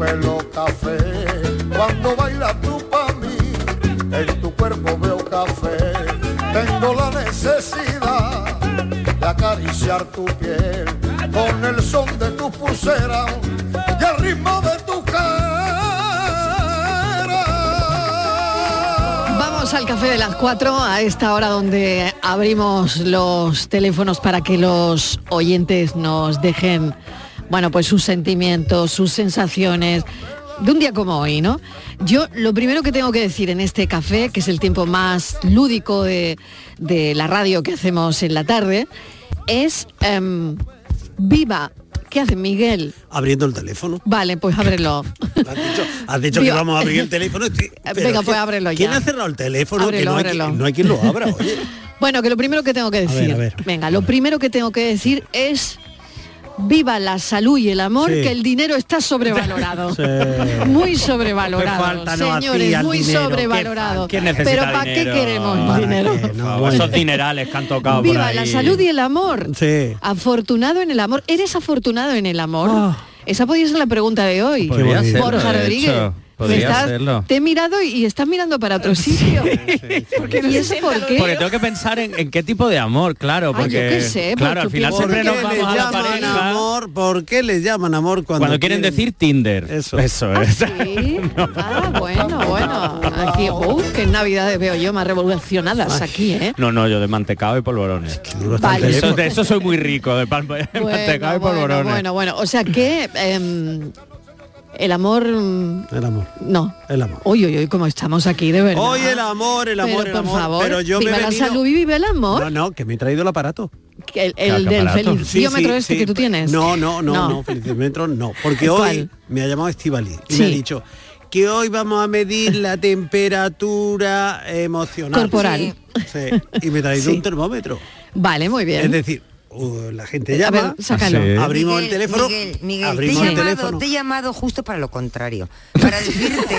pelo café. Cuando bailas tú para mí, en tu cuerpo veo café. Tengo la necesidad de acariciar tu piel con el son de tu pulsera y el ritmo de tu Vamos al café de las 4 a esta hora donde abrimos los teléfonos para que los oyentes nos dejen, bueno, pues sus sentimientos, sus sensaciones de un día como hoy, ¿no? Yo lo primero que tengo que decir en este café, que es el tiempo más lúdico de, de la radio que hacemos en la tarde, es em, viva. ¿Qué hace Miguel? Abriendo el teléfono. Vale, pues ábrelo. Has dicho, has dicho que vamos a abrir el teléfono. Venga, pues ábrelo ya. ¿Quién ha cerrado el teléfono? que Ábrelo, no, hay, ábrelo. no hay quien lo abra, oye. Bueno, que lo primero que tengo que A ver, decir, a ver. venga, lo primero que tengo que decir es viva la salud y el amor, Sí. que el dinero está sobrevalorado. Sí. Muy sobrevalorado. Qué falta Señores, muy dinero, qué sobrevalorado. ¿Quién necesita Pero ¿para qué queremos ¿Para dinero? qué? No, bueno. Esos dinerales que han tocado por Viva ahí. la salud y el amor. Sí. Afortunado en el amor. ¿Eres afortunado en el amor? Ah. Esa podría ser la pregunta de hoy. De Rodríguez. Podría estás- serlo. Te he mirado y, y estás mirando para otro sitio. ¿Y eso por qué? Porque tengo que pensar en, en qué tipo de amor, claro, Ay, porque yo qué sé, claro, al final siempre nos ¿Por qué vamos a le la llaman pareja amor? ¿Por qué le llaman amor cuando, cuando quieren decir Tinder. Eso, eso ¿Ah, es. sí? Ah, bueno, bueno. Aquí, uh, qué navidades veo yo más revolucionadas aquí, ¿eh? No, no, yo de mantecado y polvorones. Vale. Eso, de eso soy muy rico, de, Bueno, mantecado y bueno, polvorones. bueno, bueno. O sea que em, el amor... mm, El amor. No. El amor. Uy, uy, uy, cómo estamos aquí, de verdad. Hoy el amor, el amor, Pero, el por amor. favor, pero yo viva me he la salud y vive el amor. No, no, que me he traído el aparato. Que el, ¿Qué el del aparato? feliciómetro Sí, sí, este sí. que tú tienes. No, no, no, no, felicímetro no. Porque hoy ¿Cuál? me ha llamado Estivali y Sí. me ha dicho que hoy vamos a medir la temperatura emocional. Corporal. Sí. Y me he traído Sí. un termómetro. Vale, muy bien. Es decir, uh, la gente llama, ver, sácalo. Sí. abrimos el Miguel, teléfono, Miguel, Miguel, abrimos te, he el llamado, teléfono. te he llamado justo para lo contrario, para decirte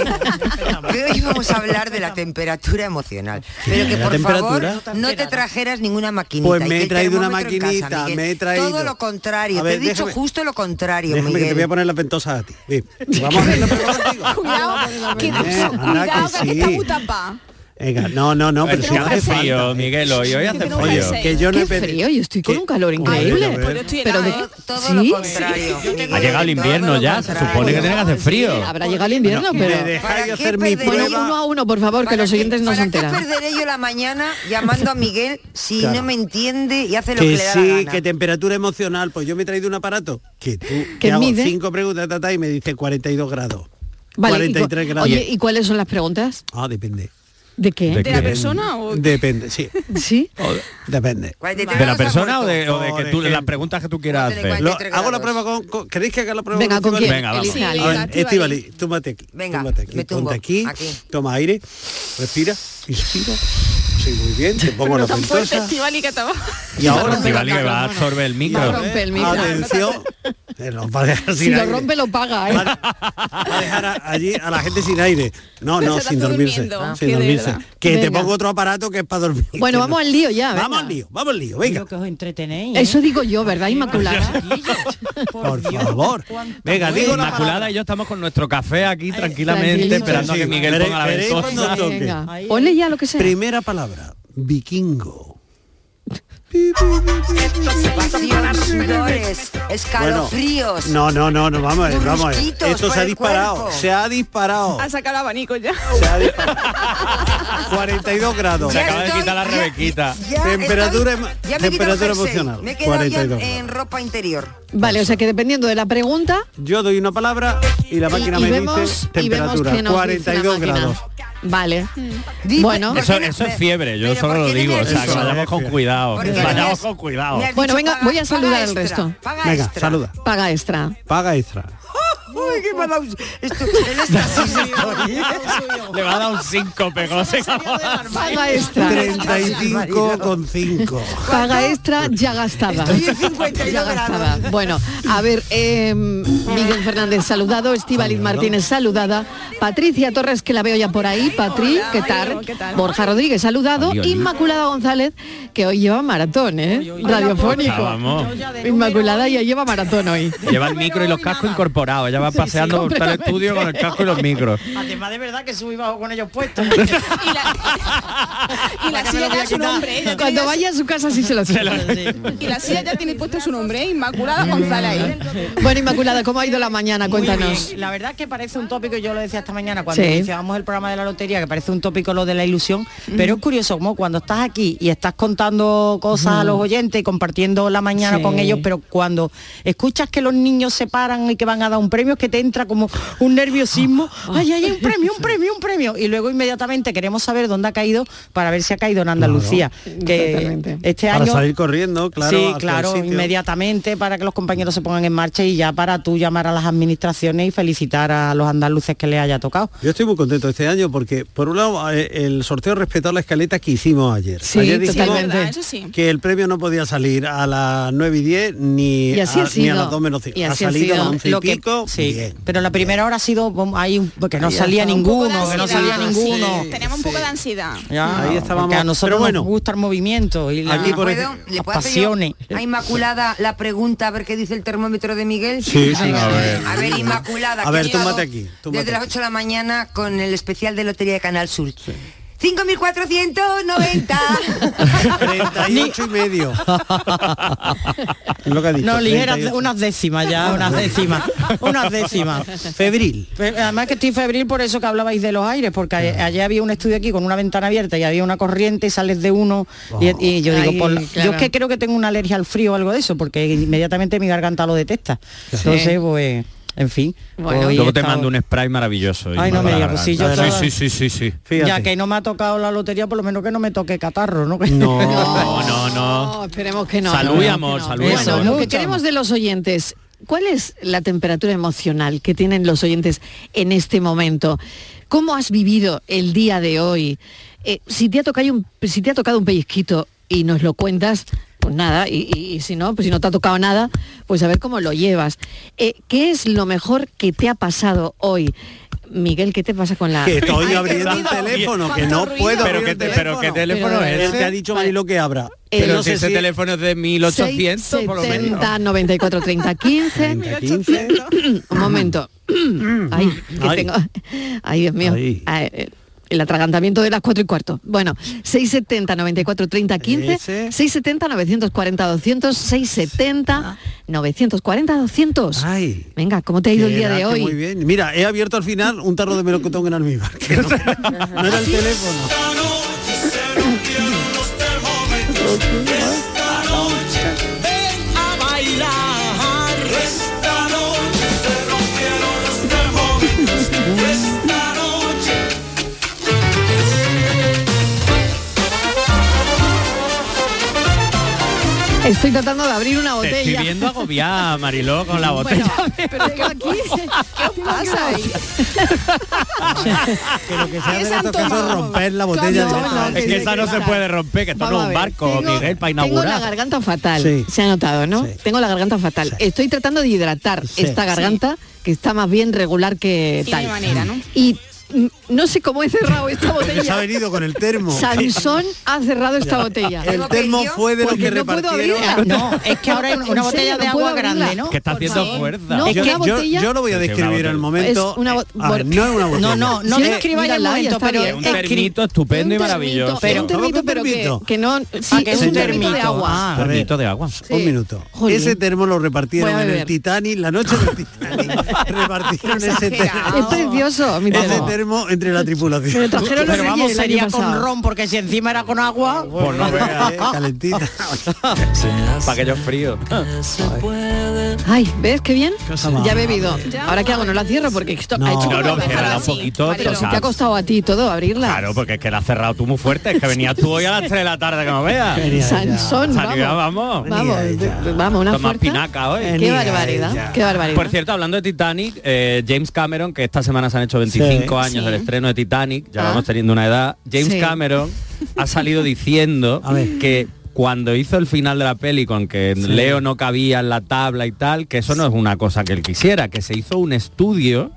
que hoy vamos a hablar de la temperatura emocional, pero que ¿La por temperatura? favor no te trajeras ninguna maquinita. Pues y me que he traído una maquinita, casa, Miguel. me he traído. Todo lo contrario, ver, te he dicho déjame- justo lo contrario, Déjame que te voy a Miguel. poner las ventosas a ti. Vamos a la contigo. Cuidado, que, cuidado que que sí. está muy tapada. Venga, no, no, no, pero si hace frío, falta. Miguel, hoy, hoy hace frío. Que yo no Qué he pedido- frío, yo estoy con un calor increíble. Pues estoy Pero. Todo ¿Sí? lo contrario. Ha llegado el invierno ya, se supone que tiene que hacer frío. Habrá llegado el invierno, ¿Me pero... dejáis ¿Para qué hacer mi Bueno, uno a uno, por favor, que ¿Para los oyentes no se ¿Para qué enteran. perderé yo la mañana llamando a Miguel si Claro. no me entiende y hace lo que, Que le da sí, la gana? que temperatura emocional, pues yo me he traído un aparato que tú ¿Que hago mide? cinco preguntas ta, ta, y me dice 42 grados. Vale, y cu- 43 grados. Oye, ¿y cuáles son las preguntas? Ah, depende. ¿De qué? ¿De ¿De la persona o...? Depende, sí. ¿Sí? Depende. 43 ¿De la persona o de, o de que tú, las preguntas que tú quieras hacer? Lo- 43 hago la prueba con, con- ¿Queréis que haga la prueba Venga, ¿con Estivali? quién? Venga, vamos. Ver, Estivali, túmate aquí. Venga, túmate aquí. me tumbo. Ponte aquí, Aquí. toma aire, respira, inspira. Sí, muy bien, te pongo la Pero tan fuerte, ventosa. Estivali, que estaba... Y ahora, Estivali que va a absorber el Va a micro. romper el micro. atención, eh, nos va a dejar Si lo rompe, lo paga, ¿eh? Va a dejar a- allí a la gente sin aire. No, no, sin dormirse. Sin dormirse. Que te pongo otro aparato que es para dormir. Bueno, vamos no. al lío ya, venga. Vamos al lío, vamos al lío, venga. que os entretenéis. Eso digo yo, ¿verdad, Inmaculada? Por favor. Venga, digo la Inmaculada y yo estamos con nuestro café aquí tranquilamente esperando a que Miguel ponga la ventosa. ponle ya lo que sea. Primera palabra, vikingo. Pasión, sudores, escalofríos. No, no, no, no, vamos a ver, vamos a ver. Esto se ha disparado, cuerpo. se ha disparado. Ha sacado el abanico ya. Se ha disparado. 42 grados. Se acaba de quitar la Rebequita. ya Temperatura estoy- ya me emocional, Me he quedado 42 ya grados. en ropa interior. Vale, o sea que dependiendo de la pregunta, Yo doy una palabra y la máquina y me vemos- dice y vemos temperatura, qué nos dice la 42 máquina. grados. Vale. Di- Bueno. ¿por Eso, es fiebre, yo solo ¿por lo digo, o sea, que vayamos con cuidado, ¿Por qué no me vayamos con cuidado. Bueno, venga, voy a saludar al resto. Paga Venga, extra. saluda. Paga extra. Paga extra. Uy, qué me ha dado esto, el éxtasis estoy. Le va a dar un síncope, con los Paga extra. 35 con 5. Paga extra ya gastada. Estoy en 52 Ya gastada. Bueno, a ver, eh, Miguel Fernández saludado, Estíbaliz Martínez saludada, Patricia Torres que la veo ya por ahí, Patri, ¿qué tal? ¿qué tal? Borja Rodríguez saludado. Inmaculada González que hoy lleva maratón, ¿eh? Radiofónico. Vamos. Inmaculada ya lleva maratón hoy. Lleva el micro y los cascos incorporados, va paseando por completamente. estudio con el casco y los micros. Además de verdad que subí bajo con ellos puestos. Y la, y la silla ya su nombre. ¿eh? Ya Cuando tiene- vaya a su casa sí se lo siente. Y la silla ya tiene puesto su nombre, ¿eh? Inmaculada González. Bueno, Inmaculada, ¿cómo ha ido la mañana? Cuéntanos. La verdad es que parece un tópico, yo lo decía esta mañana cuando Sí. iniciábamos el programa de la lotería, que parece un tópico lo de la ilusión, pero es curioso como cuando estás aquí y estás contando cosas a los oyentes y compartiendo la mañana Sí. con ellos, pero cuando escuchas que los niños se paran y que van a dar un premio, que te entra como un nerviosismo, ay, ay, hay un premio, un premio, un premio, y luego inmediatamente queremos saber dónde ha caído para ver si ha caído en Andalucía. Que este Para año salir corriendo, claro. sí, claro, inmediatamente para que los compañeros se pongan en marcha y ya para tú llamar a las administraciones y felicitar a los andaluces que les haya tocado. Yo estoy muy contento este año porque, por un lado, eh, el sorteo respetó la escaleta que hicimos ayer. Sí, ayer Totalmente. sí. que el premio no podía salir a las 9 y 10 ni, Y así a, ha ni a las 2 menos 5. Y Ha así ha salido a sido. las 11 y Lo que- pico, sí, bien. pero la primera hora ha sido ahí un- que no Ahí salía ninguno, que no salía ninguno. Tenemos un poco de ansiedad. Ya, Ahí estábamos. porque a nosotros Pero bueno. nos gusta el movimiento y la, Aquí por ¿Puedo? ejemplo, ¿Le las puedo pasiones. a Inmaculada la pregunta a ver qué dice el termómetro de Miguel? Sí, a ver. A ver, Inmaculada. A que ver, túmbate aquí, Desde las aquí. 8 de la mañana con el especial de Lotería de Canal Sur. 5.490. 38 y medio. Es lo que ha dicho. No, ligeras, 38. unas décimas ya, unas décimas, unas décimas. Febril. Fe- Además que estoy febril por eso que hablabais de los aires, porque a- ayer había un estudio aquí con una ventana abierta y había una corriente, sales de uno y, y yo digo, Ay, por- claro. yo es que creo que tengo una alergia al frío o algo de eso, porque inmediatamente mi garganta lo detesta. Entonces, pues, en fin. Bueno. Luego te estado- mando un spray maravilloso. Ay, no me digas, pues sí, yo sí, toda- sí, sí, sí, sí. Fíjate. Ya que no me ha tocado la lotería, por lo menos que no me toque catarro, ¿no? No. No, no, no. esperemos que no. Salud y amor, salud y Bueno, lo que queremos de los oyentes, ¿cuál es la temperatura emocional que tienen los oyentes en este momento? ¿Cómo has vivido el día de hoy? Eh, si, te ha tocado un, si te ha tocado un pellizquito y nos lo cuentas, pues nada, y, y- y si no, pues si no te ha tocado nada, pues a ver cómo lo llevas. Eh, ¿Qué es lo mejor que te ha pasado hoy? Miguel, ¿qué te pasa con la...? Que estoy Ay, abriendo el teléfono, que no ruido. puedo Pero abrir el teléfono. pero qué teléfono Pero, es Él te ha dicho Vale. Marilo que abra. Eh, Pero no sé ese si- teléfono es de 1800, por lo menos. 70 94 30 15 30, 15. un momento ay, que Ay. tengo ay Dios mío Ay. El atragantamiento de las 4 y cuarto bueno 670 94 30 15 Ese. 670 940 200 670 940 200 Ay. venga ¿cómo te ha ido el día de que Muy hoy? bien. Mira, he abierto al final un tarro de melocotón en almíbar. que no, no era el teléfono. estoy tratando de abrir una Te estoy botella viendo agobiada, Mariló, con la botella. bueno, pero tengo aquí ¿qué pasa ahí? Que lo que se ¿Qué hace se en han estos casos es romper la botella No, no, directamente. es que esa no se puede romper, que esto no Vamos es a un barco, tengo- Miguel, para Tengo la inaugurar. garganta fatal, Sí. se ha notado, ¿no? Sí. Tengo la garganta fatal. Estoy tratando de hidratar Sí. esta garganta que está más bien regular que Tiene tal. manera, ¿no? Y no sé cómo he cerrado esta Porque se ha botella. venido con el termo. Sansón ha cerrado esta botella. El termo fue de lo que no puedo repartieron. abrirla. No, es que ahora hay una, botella serio, de no agua grande, ¿no? Que está haciendo fuerza. No, yo, yo- botella- yo lo voy a Sí, sí, describir al botella. momento. Es una bo- A ver, bor- no es una botella. No, no, no Sí, describáis ya momento, pero bien. Un termito estupendo y Un maravilloso. Pero- un termito, ¿Cómo que pero un que, no, sí, Ah, que es es un un termito de agua. Ah. A ver, Termito de agua. Sí. Un minuto. Jolín. Ese termo lo repartieron en el. Titanic, la noche del Titanic. repartieron ese termo. Es precioso, mi Ese termo. Termo entre la tripulación. trajeron los Pero vamos, sería con ron, porque si encima era con agua... Pues no veas, Eh, Calentita. para aquellos fríos. Ay, ¿ves qué bien? Ya he bebido. Ahora qué hago, no la cierro porque esto No. ha hecho No, no, un poquito, Pero te ha costado a ti todo abrirla. Claro, porque es que la has cerrado tú muy fuerte, es que venías tú hoy a las 3 de la tarde que no veas. Sansón, vamos. vamos. Vamos, vamos, una Toma espinaca hoy. Qué barbaridad, qué barbaridad. Por cierto, hablando de Titanic, eh, James Cameron, que esta semana se han hecho 25 Sí. años Sí. del estreno de Titanic, ya Ah. vamos teniendo una edad, James Sí. Cameron ha salido diciendo A ver. que cuando hizo el final de la peli con que Leo no cabía en la tabla y tal, que eso no es una cosa que él quisiera, que se hizo un estudio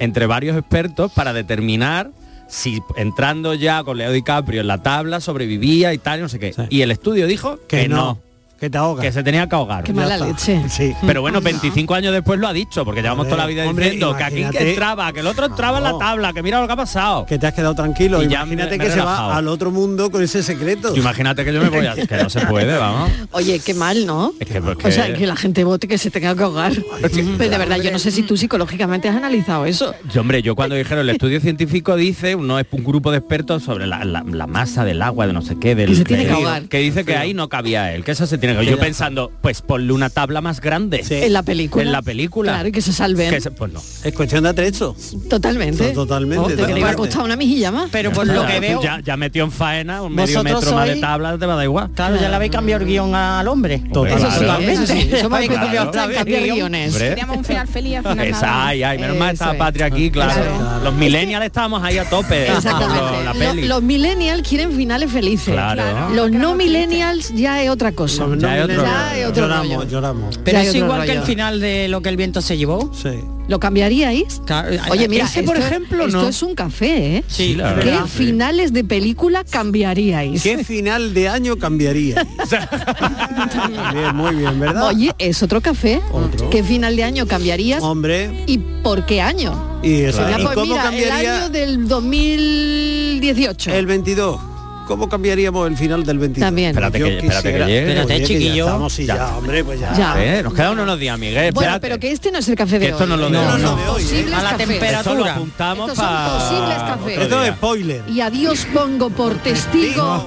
entre varios expertos para determinar si entrando ya con Leo DiCaprio en la tabla sobrevivía y tal, no sé qué. Sí. Y el estudio dijo que, Que no, no, que te ahoga. que se tenía que ahogar. Qué mala está. leche. Sí. Pero bueno, 25 años después lo ha dicho, porque llevamos Hombre, toda la vida hombre, diciendo que aquí que entraba, que el otro entraba en la tabla, que mira lo que ha pasado. Que te has quedado tranquilo. Y ya Imagínate me- me que se va al otro mundo con ese secreto. Imagínate que yo me voy a... Que no se puede, vamos. Oye, qué mal, ¿no? Es que, porque- O sea, que la gente vote que se tenga que ahogar. Pero de verdad, yo no sé si tú psicológicamente has analizado eso. Yo, hombre, yo cuando dijeron el estudio científico dice, no es un grupo de expertos sobre la, la- la masa del agua, de no sé qué, del Que se tiene que ahogar. que dice que ahí no cabía él, que eso se tiene Yo pensando, pues ponle una tabla más grande. Sí. En la película. En la película. Claro, y que se salven. Que se- pues no. Es cuestión de atrecho. Totalmente. To- totalmente, Oh, te totalmente. iba a costar una mejilla más. Pero por lo que veo, Ya, ya metió en faena un medio metro más de sois- tabla, te va a dar igual. claro, ya le habéis cambiado el guion al hombre. Total. Eso sí, Claro. eso sí. Somos Habéis cambiado especialistas en el cambiar guion. guiones. Queríamos un final feliz al final Esa, ay, ay, menos mal Eso estaba es. Patria aquí, claro. Claro. Los millennials estábamos ahí a tope. Exactamente. Los millennials quieren finales felices. Claro. Los no millennials ya es otra cosa. Ya hay otro mira, rollo. Ya hay otro lloramos, rollo. lloramos. Pero es igual que el final de lo que el viento se llevó. Sí. ¿Lo cambiaríais? Claro, Oye, mira, ese, por esto- esto no. es un café, ¿eh? Sí, la ¿Qué verdad. finales de película cambiaríais? ¿Qué final de año cambiaría? bien, muy bien, ¿verdad? Oye, es otro café. Otro. ¿Qué final de año cambiarías? Hombre, ¿Y por qué año? y eso. Mira, ¿Y pues cómo mira, el año del 2018. el 22? ¿Cómo cambiaríamos el final del 22? También. Espérate que- espérate que quisiera- llegue. Espérate, Oye, que ya chiquillo. estamos, sí, Ya. ya, hombre, pues ya. Ya. Eh, nos quedan unos días, Miguel. Bueno, pero que este no es el café de Que esto hoy. no lo ¿eh? de hoy, no, ¿no? no, de hoy, ¿eh? A la temperatura. Esto lo apuntamos Estos son para posibles cafés. Esto es spoiler. Y a Dios pongo por testigo.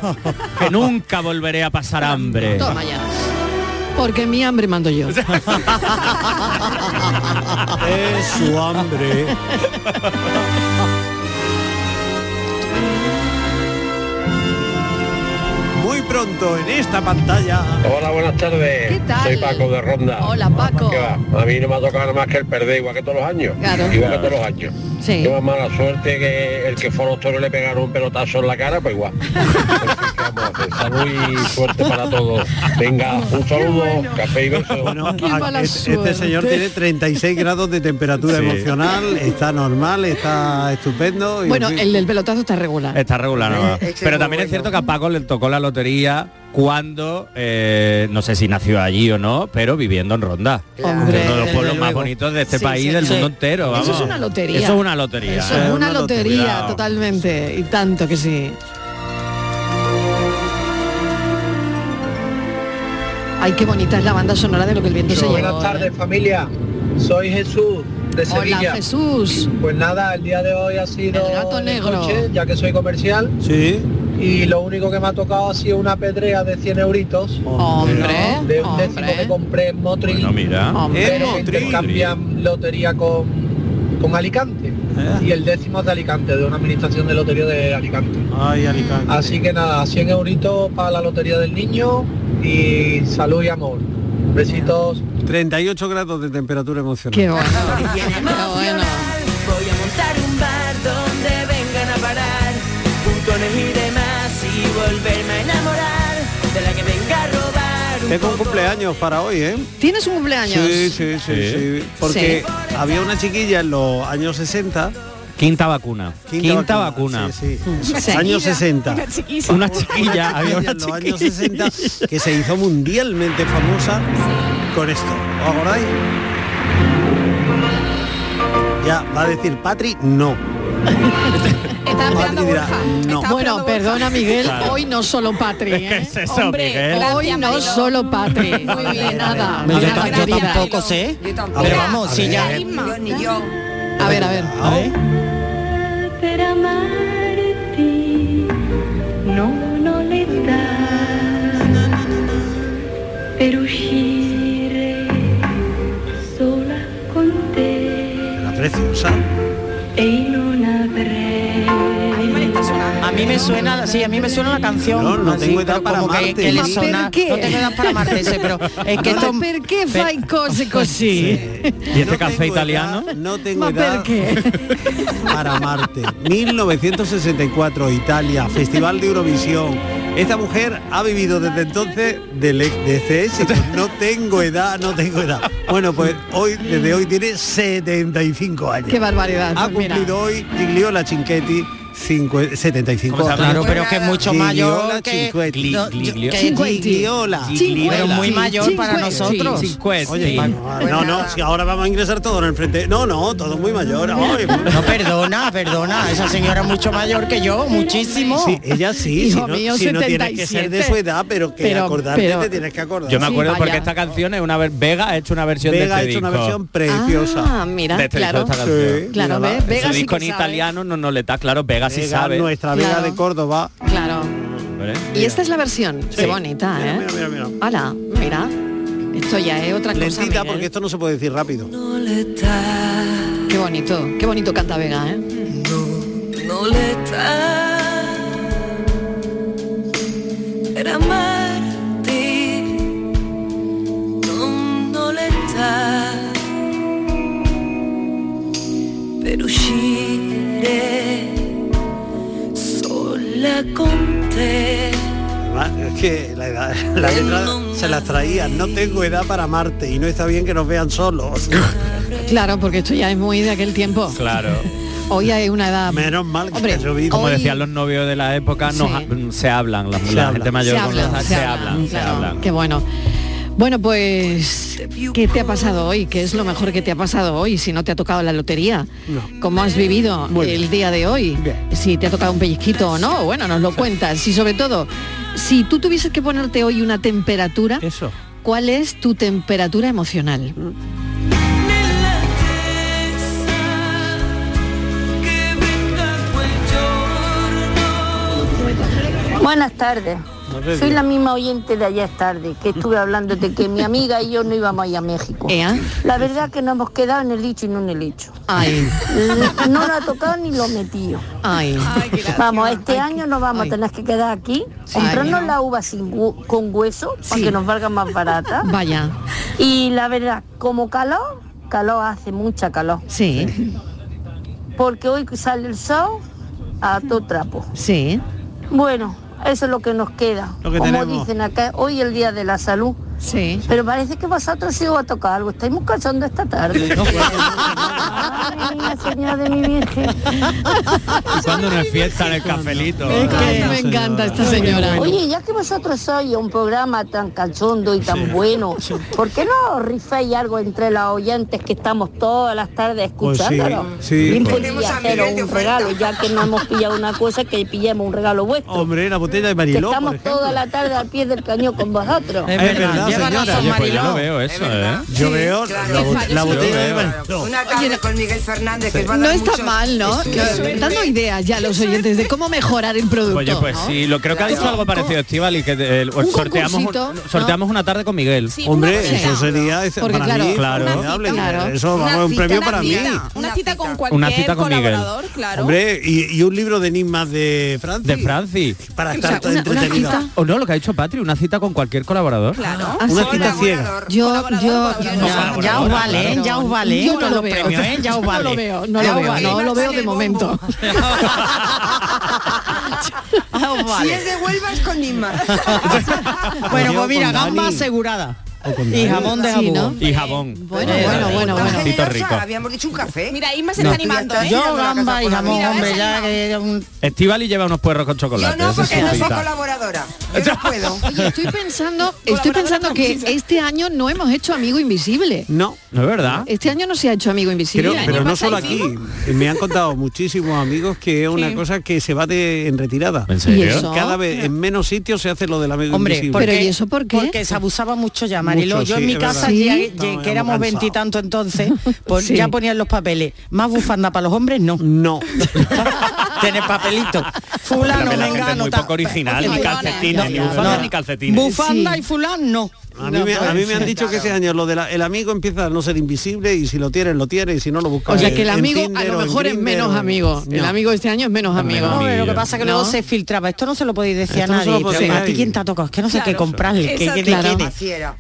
que nunca volveré a pasar hambre. Toma ya. Porque mi hambre mando yo. Es su hambre. Muy pronto en esta pantalla. Hola, buenas tardes. ¿Qué tal? Soy Paco de Ronda. Hola, Paco. ¿Qué va? A mí no me ha tocado nada más que el perder, igual que todos los años. Claro. Igual que todos los años. Sí. Qué más mala suerte que el que fue a los toros le pegaron un pelotazo en la cara, pues igual. Salud y suerte para todos. Venga, un saludo, café y besos. Bueno, Qué a- mala este, este señor tiene 36 grados de temperatura Sí. emocional, está normal, está estupendo. y, Bueno, en fin, el del pelotazo está regular. Está regular, ¿no? Eh, Pero también es cierto que a Paco le tocó la lotería cuando, eh, no sé si nació allí o no, pero viviendo en Ronda. Hombre, uno de los pueblos más bonitos de este Sí, país, sí, del sí. mundo entero. Eso es una lotería. Eso es una lotería. Eso Es es una una lotería, totalmente. Y tanto que sí. Ay, qué bonita es la banda sonora de lo que el viento se llevó. Buenas tardes familia, soy Jesús de Hola Sevilla. Jesús. Pues nada, el día de hoy ha sido El gato en el negro. coche, ya que soy comercial Sí, y lo único que me ha tocado ha sido una pedrea de 100 euritos Hombre, de un décimo que compré en Motril, Bueno, mira. Pero que intercambian lotería con, con Alicante. Eh. Y el décimo es de Alicante, de una administración de lotería de Alicante. Ay, Alicante. Así que nada, 100 euritos para la lotería del niño y salud y amor. Besitos. 38 grados de temperatura emocional. Qué bueno. Qué bueno. Voy a montar un bar donde vengan a parar putones y demás y volverme a enamorar de la que venga a robar un Tengo un cumpleaños para hoy, ¿eh? ¿Tienes un cumpleaños? Sí, sí, sí, Sí. sí. Porque había una chiquilla en los años 60. Quinta vacuna. Quinta, vacuna. Sí, sí. Sí. Años 60. Una chiquilla, había una en los años chiquilla. 60 que se hizo mundialmente famosa con esto. ¿Os acordáis? Ya, va a decir Patri, no. Patri dirá, no. Bueno, perdona Miguel, Claro. hoy no solo Patri. ¿Qué ¿eh? es eso, Hombre, Miguel? Hoy no Mariló. solo Patri. Muy bien. Nada. Yo, nada, ta- yo querida. tampoco sé. Yo tampoco. Pero vamos, si ya. Yo, ni yo. A ver, a ver. A ver. Para amarte, no, no le da, pero gire sola con te. La preciosa. E in una a mí me suena, sí, a mí me suena la canción. No, no así, tengo edad para como que, le ¿no? sona- Perché? No tengo edad para amarte ese, pero es que esto. Ma perché fai cose così? ¿Y este café italiano? No tengo Ma edad para Marte. 1964, Italia, Festival de Eurovisión. Esta mujer ha vivido desde entonces del, ex- de ese éxito. No tengo edad, no tengo edad. Bueno, pues hoy, desde hoy tiene 75 años. Qué barbaridad. Ha pues mira. cumplido hoy Gigliola Cinquetti cincu- 75 ¿Cómo se llama? Claro, pero es que es mucho Gigliola mayor que. Gigliola. Pero muy mayor para nosotros. Oye, no, no, no, si ahora vamos a ingresar todos en el frente. No, no, todo muy mayor. Ay, No, perdona, perdona. Esa señora es mucho mayor que yo, muchísimo. Sí, ella sí, Hijo si no, mío, si no tienes que ser de 77. su edad, pero que Pero- acordarte pero- te tienes que acordar. Yo me acuerdo porque esta canción es una Vega ha hecho una versión Vega ha de este hecho una versión preciosa. Ah, mira, de este disco, claro. esta canción. Sí, Claro. Vega sí disco en sabe. italiano no, no le está claro, Vega sí Vega, sabe. nuestra Vega Claro. de Córdoba. Claro. ¿Vale? Y esta es la versión. Sí. Qué bonita, Mira, ¿eh? mira, mira, mira. Hola, mira. Esto ya es otra cosa. Lentita porque esto no se puede decir rápido. Qué bonito, qué bonito canta Vega, ¿eh? no le con Además, Es que la, edad, la letra se las traía. No tengo edad para amarte y no está bien que nos vean solos. Claro, porque esto ya es muy de aquel tiempo. Claro. Hoy hay una edad. Menos mal que Hombre, ha llovido. Como Hoy- decían los novios de la época, no Sí. se hablan, la, Se la hablan. gente mayor se con hablan, los- se, se hablan, hablan, se claro. hablan. Qué bueno. Bueno, pues, ¿qué te ha pasado hoy? ¿Qué es lo mejor que te ha pasado hoy si no te ha tocado la lotería? No. ¿Cómo has vivido Muy bien. el día de hoy? Bien. Si te ha tocado un pellizquito o no, bueno, nos lo cuentas. Y sobre todo, si tú tuvieses que ponerte hoy una temperatura, Eso. ¿cuál es tu temperatura emocional? Buenas tardes. Soy la misma oyente de ayer tarde, que estuve hablando de que mi amiga y yo no íbamos a ir a México. Ea. La verdad que nos hemos quedado en el dicho y no en el hecho. Ay, No nos ha tocado ni lo metido. ay. Vamos, este año nos vamos Ay. a tener que quedar aquí, comprarnos Ay. la uva sin hu- con hueso para Sí. que nos valga más barata. Vaya, Y la verdad, como calor, calor hace mucha calor. sí, Porque hoy sale el sol a todo trapo. sí, Bueno, eso es lo que nos queda. Lo que Como tenemos. dicen acá, hoy es el día de la salud. Sí. Pero parece que vosotros sí a tocar algo. Estáis muy esta tarde. Ay, niña señora de mi virgen. ¿Y cuándo no es fiesta en el cafelito? Ay, me encanta esta señora. Oye, ya que vosotros sois un programa tan cachondo y tan bueno, ¿por qué no rifáis algo entre los oyentes que estamos todas las tardes Pues sí, escuchándolo? sí. Pues- un regalo, ya que no hemos pillado una cosa, que pillemos un regalo vuestro. Hombre, la botella de que Mariló, por estamos toda la tarde al pie del cañón con vosotros. Es Es verdad, verdad, señora. Oye, pues yo no veo Es eso. ¿eh? Yo Sí, veo claro. la, bo- la botella de. Mariló. Una tarde con Miguel Fernández que va a No está mal, ¿no? Dando ideas ya a los oyentes de cómo mejorar el producto. Oye, pues ¿no? sí, lo creo que ha dicho algo parecido Estival y que eh, Un sorteamos, un- concursito, ¿no? sorteamos una tarde con Miguel. Sí, Hombre, eso sería para claro, mí Claro. Eso vamos, un premio para mí. Una cita con cualquier colaborador, claro. Hombre, y, y un libro de enigmas de Francia. De Franci. Para estar entretenido. cita. O no, lo que ha dicho Patri, una cita con cualquier colaborador. Claro. Ah, Una cita ciega. Yo, yo. Ya, os vale, ¿eh? ya os vale. Yo ¿eh? no con lo veo. ¿eh? Ya os vale. No lo veo, no lo veo, vale. no lo veo de momento. Si es de Huelva es con Nisma. Bueno, Yo pues mira, gamba asegurada. O con Y jamón de Sí, jabón. ¿no? Y jabón. Bueno, Eh, bueno, bueno, bueno. Cito generosa, rico. Habíamos dicho un café. Mira, Isma se No. está animando, ¿eh? Yo gamba y jamón, Mira, hombre, ya que un- Estivali lleva unos puerros con Yo chocolate. no, esa es porque no soy colaboradora. Yo no puedo. Oye, estoy pensando, estoy pensando que este año no hemos hecho amigo invisible. No, ¿No es verdad? Este año no se ha hecho amigo invisible. Creo- pero no solo aquí. Me han contado muchísimos amigos que es una Sí. cosa que se va de, en retirada. ¿En ¿Y serio? eso? Cada vez en menos sitios se hace lo del amigo Hombre, invisible. Pero, ¿y eso por qué? Porque se abusaba mucho ya, Marilo. Yo en mi casa, verdad. ¿Sí? ya- ya Estábamos que éramos veintitantos entonces, pues Sí. ya ponían los papeles. Más bufanda para los hombres, no. No. Tiene papelito. Fulano, la es muy poco original, ni calcetines, ni bufanda no. ni calcetines. Bufanda Sí. y fulano, no. A mí, me, a mí me han dicho que ese año lo del el amigo empieza a no ser invisible y si lo tienes, lo tienes y si no lo buscas. O sea que el amigo a lo mejor es menos amigo. El amigo de este año es menos amigo. No, lo que pasa es que luego ¿No? se filtraba. Esto no se lo podéis decir Esto a nadie. pero ¿A ti quién te ha tocado? Es que no sé qué comprarle. que, que, Claro.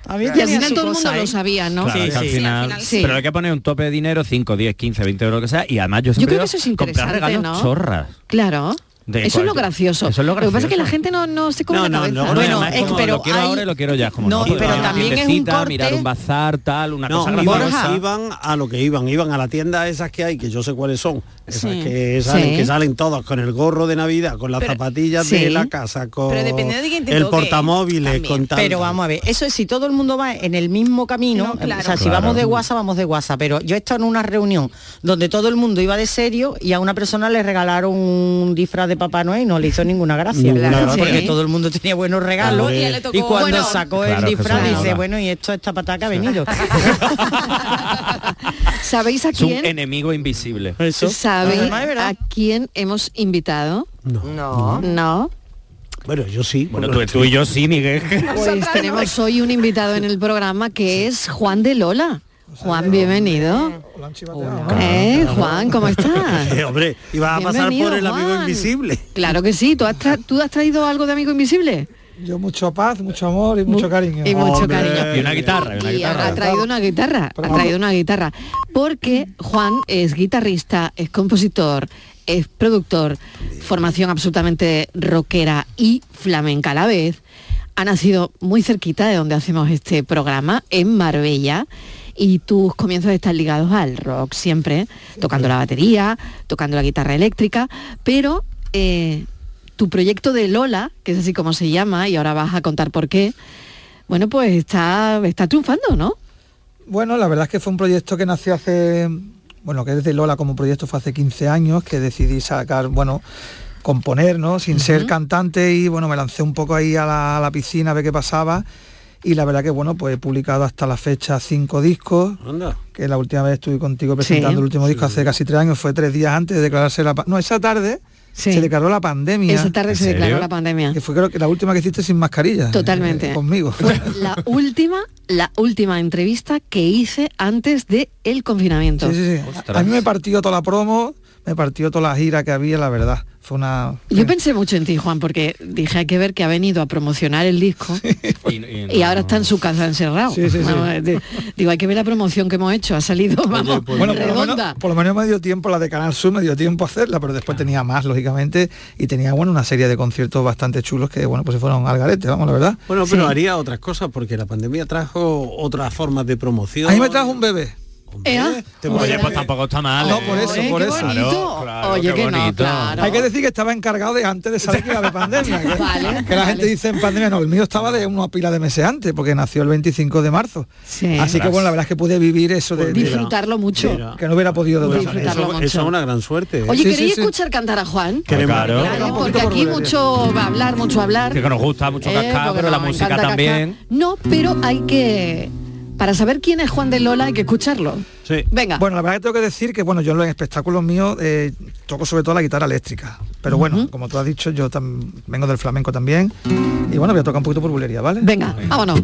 A mí Y al final todo el mundo lo ¿eh? sabía, ¿no? Claro, Sí, que al sí. final, Sí. pero hay que poner un tope de dinero 5, 10, 15, 20 euros lo que sea y además yo siempre creo que eso es comprar interesante, regalos ¿no? chorras. Claro. De eso es lo gracioso. eso es lo que pasa es que la gente no, no se come No, la no, cabeza. no, Bueno, además es- como pero lo quiero hay- ahora y lo quiero ya, como No, no, pero también es un corte- mirar un bazar, tal, una No, cosa iban, graciosa. iban a lo que iban, iban a la tienda esas que hay, que yo sé cuáles son, esas Sí. que salen, Sí. que salen todas con el gorro de Navidad, con las Pero- zapatillas Sí. de la casa, con Pero dependiendo de quién te el toque, portamóviles, también. con tal. Pero vamos a ver, eso es si todo el mundo va en el mismo camino, No, claro. o sea, si Claro. vamos de WhatsApp, vamos de WhatsApp, pero yo he estado en una reunión donde todo el mundo iba de serio y a una persona le regalaron un disfraz de Papá Noel y no le hizo ninguna gracia, Claro, porque todo el mundo tenía buenos regalos. Y cuando Bueno, sacó el Claro, disfraz dice, nada. bueno, y esto esta pataca ha venido. ¿Sabéis a Es un quién? enemigo invisible. Eso. ¿Sabéis a quién hemos invitado? No. No. Bueno, yo sí. Bueno, tú, tú y yo sí, Miguel. Pues tenemos hoy un invitado en el programa que es Juan de Lola. Juan, bienvenido. ¿Eh, Juan, ¿cómo estás? Eh, hombre, ibas a pasar por el amigo Juan. invisible. Claro que sí. ¿Tú has, tra- ¿Tú has traído algo de Amigo Invisible? Yo mucho paz, mucho amor y mucho cariño. Y mucho Hombre. cariño. Y una guitarra, y una Y guitarra. ha traído una guitarra, ha traído una guitarra. Porque Juan es guitarrista, es compositor, es productor, formación absolutamente rockera y flamenca a la vez. Ha nacido muy cerquita de donde hacemos este programa, en Marbella. Y tus comienzos están ligados al rock siempre, tocando la batería, tocando la guitarra eléctrica, pero eh, tu proyecto de Lola, que es así como se llama, y ahora vas a contar por qué, bueno, pues está, está triunfando, ¿no? Bueno, la verdad es que fue un proyecto que nació hace, bueno, que desde Lola como proyecto fue hace 15 años, que decidí sacar, bueno, componer, ¿no? Sin ser cantante y bueno, me lancé un poco ahí a la, a la piscina a ver qué pasaba. Y la verdad que bueno, pues he publicado hasta la fecha cinco discos, Anda. que la última vez estuve contigo presentando Sí. el último disco hace casi tres años, fue tres días antes de declararse la... No, esa tarde Sí. se declaró la pandemia. Esa tarde se serio? declaró la pandemia. Que fue creo que la última que hiciste sin mascarilla. Totalmente. eh, conmigo. Fue la última, la última entrevista que hice antes de el confinamiento. Sí, sí, sí. A mí me partió toda la promo, me partió toda la gira que había, la verdad. Fue una... Yo pensé mucho en ti, Juan, porque dije hay que ver que ha venido a promocionar el disco Y, y y no- ahora está en su casa encerrado. Sí, sí. Vamos, eh, de- digo, hay que ver la promoción que hemos hecho, ha salido, vamos, Bueno, por lo, menos, por lo menos me dio tiempo la de Canal Sur, me dio tiempo a hacerla, pero después tenía más, lógicamente, y tenía, bueno, una serie de conciertos bastante chulos que, bueno, pues se fueron al garete, vamos, la verdad. Bueno, pero Sí. haría otras cosas porque la pandemia trajo otras formas de promoción. A mí me trajo un bebé. Te Oye, pues a- tampoco está mal. No, ¿eh? por eso, Oye, por qué eso. bonito. Claro, Oye, qué que no, bonito. claro. Hay que decir que estaba encargado de antes de salir de la pandemia. Que, Vale, que la gente dice en pandemia, no, el mío estaba de una pila de meses antes, porque nació el 25 de marzo. Sí. Así que bueno, la verdad es que pude vivir eso de, de- Disfrutarlo mucho. Mira. que no hubiera podido de otra Eso, mucho. eso es una gran suerte. ¿eh? Oye, Sí, ¿queréis sí, sí. escuchar cantar a Juan? Queremos- Claro. Porque aquí mucho va a hablar, mucho hablar. Que nos gusta mucho Eh, cascar, pero la música también. No, pero hay que... Para saber quién es Juan de Lola hay que escucharlo. Sí. Venga. Bueno, la verdad que tengo que decir que bueno, yo en los espectáculos míos eh, toco sobre todo la guitarra eléctrica. Pero bueno, como tú has dicho, yo vengo del flamenco también. Y bueno, voy a tocar un poquito por bulería, ¿vale? Venga, vámonos.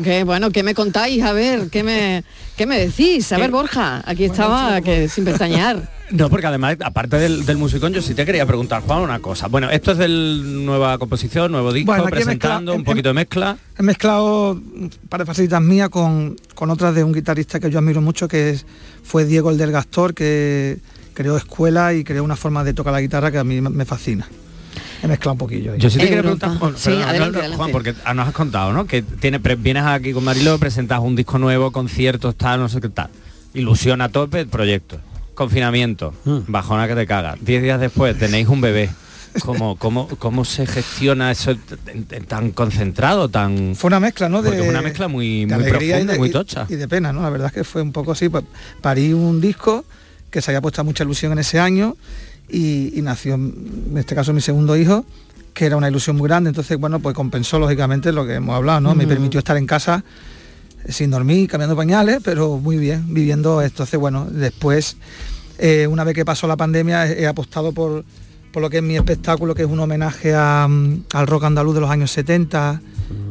Esto que bueno, ¿qué me contáis? A ver, ¿qué me, qué me decís? A ver, Borja, aquí estaba que sin pestañear. No, porque además, aparte del, del musicón, yo sí te quería preguntar, Juan, una cosa. Bueno, esto es del nueva composición, nuevo disco, Bueno, presentando un poquito de mezcla. He mezclado un par de facilitas mías con, con otras de un guitarrista que yo admiro mucho, que es- fue Diego el del Gastor, que creó escuela y creó una forma de tocar la guitarra que a mí me- me fascina. He mezclado un poquillo. ahí. Yo sí te quería preguntar, Juan, Sí, perdona, adelante, no, no, adelante. Juan, porque ah, nos has contado, ¿no? Que tiene, vienes aquí con Marilo, presentas un disco nuevo, conciertos, tal, no sé qué tal. Ilusión a tope el proyecto. Confinamiento, bajona que te caga. Diez días después tenéis un bebé. ¿Cómo, cómo, cómo se gestiona eso tan concentrado, tan... Fue una mezcla, ¿no? Es una mezcla muy, de muy profunda, y de, muy tocha. Y de pena, ¿no? La verdad es que fue un poco así. pues, parí un disco que se había puesto mucha ilusión en ese año y, y nació, en este caso, mi segundo hijo, que era una ilusión muy grande. Entonces, bueno, pues compensó lógicamente lo que hemos hablado, ¿no? Me permitió estar en casa eh, sin dormir, cambiando pañales, pero muy bien, viviendo. Entonces, bueno, después, eh, una vez que pasó la pandemia, he, he apostado por, por lo que es mi espectáculo, que es un homenaje a, mm, al rock andaluz de los años 70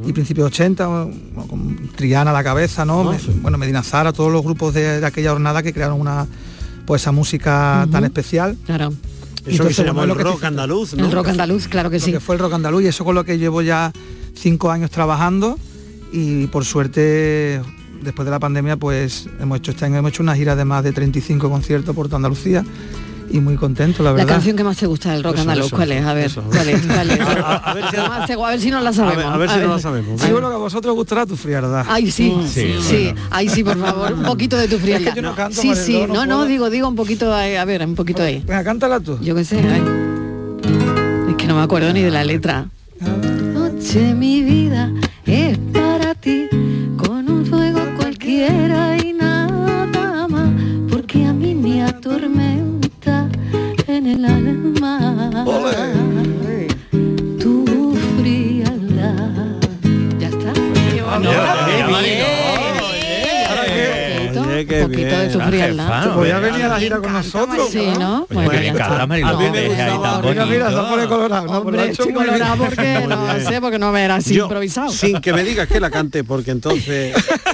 y principios 80, bueno, con Triana a la cabeza, ¿no? Ah, Me- sí. Bueno, Medina Zara, todos los grupos de, de aquella jornada que crearon una pues esa música tan especial. Claro. Eso que se llamó el rock andaluz, ¿no? El rock andaluz, claro que Lo sí. que fue el rock andaluz y eso con lo que llevo ya cinco años trabajando y por suerte después de la pandemia pues hemos hecho este año hemos hecho una gira de más de 35 conciertos por toda Andalucía y muy contento la La verdad. canción que más te gusta del rock Eso, andaluz, eso, ¿cuál es? A ver, eso. ¿cuál es? ¿Cuál es? A- ver si- La a ver no la sabemos. A ver si no la sabemos. Seguro que a vosotros os gustará tu frialdad. Ay, sí, sí, sí. Ay, sí, por favor, un poquito de tu frialdad. Es que yo no canto, sí, sí, no no, digo, digo un poquito, ahí, a ver, un poquito ahí. Venga, cántala tú. Yo qué sé, ay. Es que no me acuerdo ni de la letra. Noche mi vida es para ti, con un fuego cualquiera y nada más, porque a mí me atormenta alma tu frialdad. Ya está. Qué Un poquito de tu bien. frialdad. Tú podías venir a la gira con nosotros. Sí, ¿no? Oye, me encanta, Mariló, A mí me deje ahí gustaba. Mira, mira, bonito. se pone colorado. No, Hombre, hecho estoy bien. colorado porque no sé, porque no me era así Yo, improvisado. Sin que me digas que la cante, porque entonces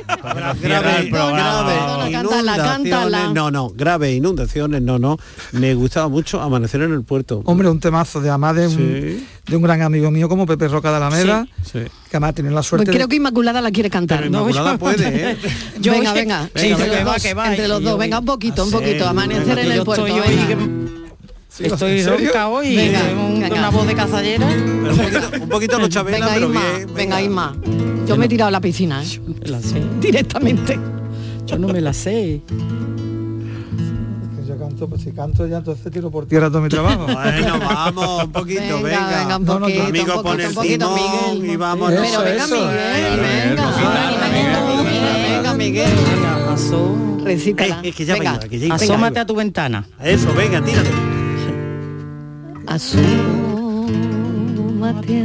grave, el programa. grave No, no, cántala, no, no, grave inundaciones, no, no. Me gustaba mucho amanecer en el puerto. Hombre, un temazo de además de un, de un gran amigo mío como Pepe Roca de Alameda, Sí. que además tiene la Pues suerte creo de- que Inmaculada la quiere cantar. Pero Inmaculada puede, ¿eh? Yo venga, oye, venga, sí, entre, los va, dos, venga un poquito, un poquito, amanecer en el puerto. Estoy ronca hoy, Venga, tengo un- venga. una voz de cazallera. Un poquito, un poquito los Venga, pero Isma, bien. venga, Isma. Yo me he tirado a la piscina, ¿eh? La sé. directamente. Yo no me la sé. Yo canto, pues si canto ya entonces tiro por tierra todo mi trabajo. Bueno, vamos, un poquito, Venga, venga. un No, no, poquito, amigo un poquito, el un poquito, timón Miguel. y vamos. Eso, Pero venga, eso. Miguel, venga, venga, Miguel. Venga, aso- Recítala. Es que ya venga, asómate a tu ventana. Eso, venga, tírate. Asómate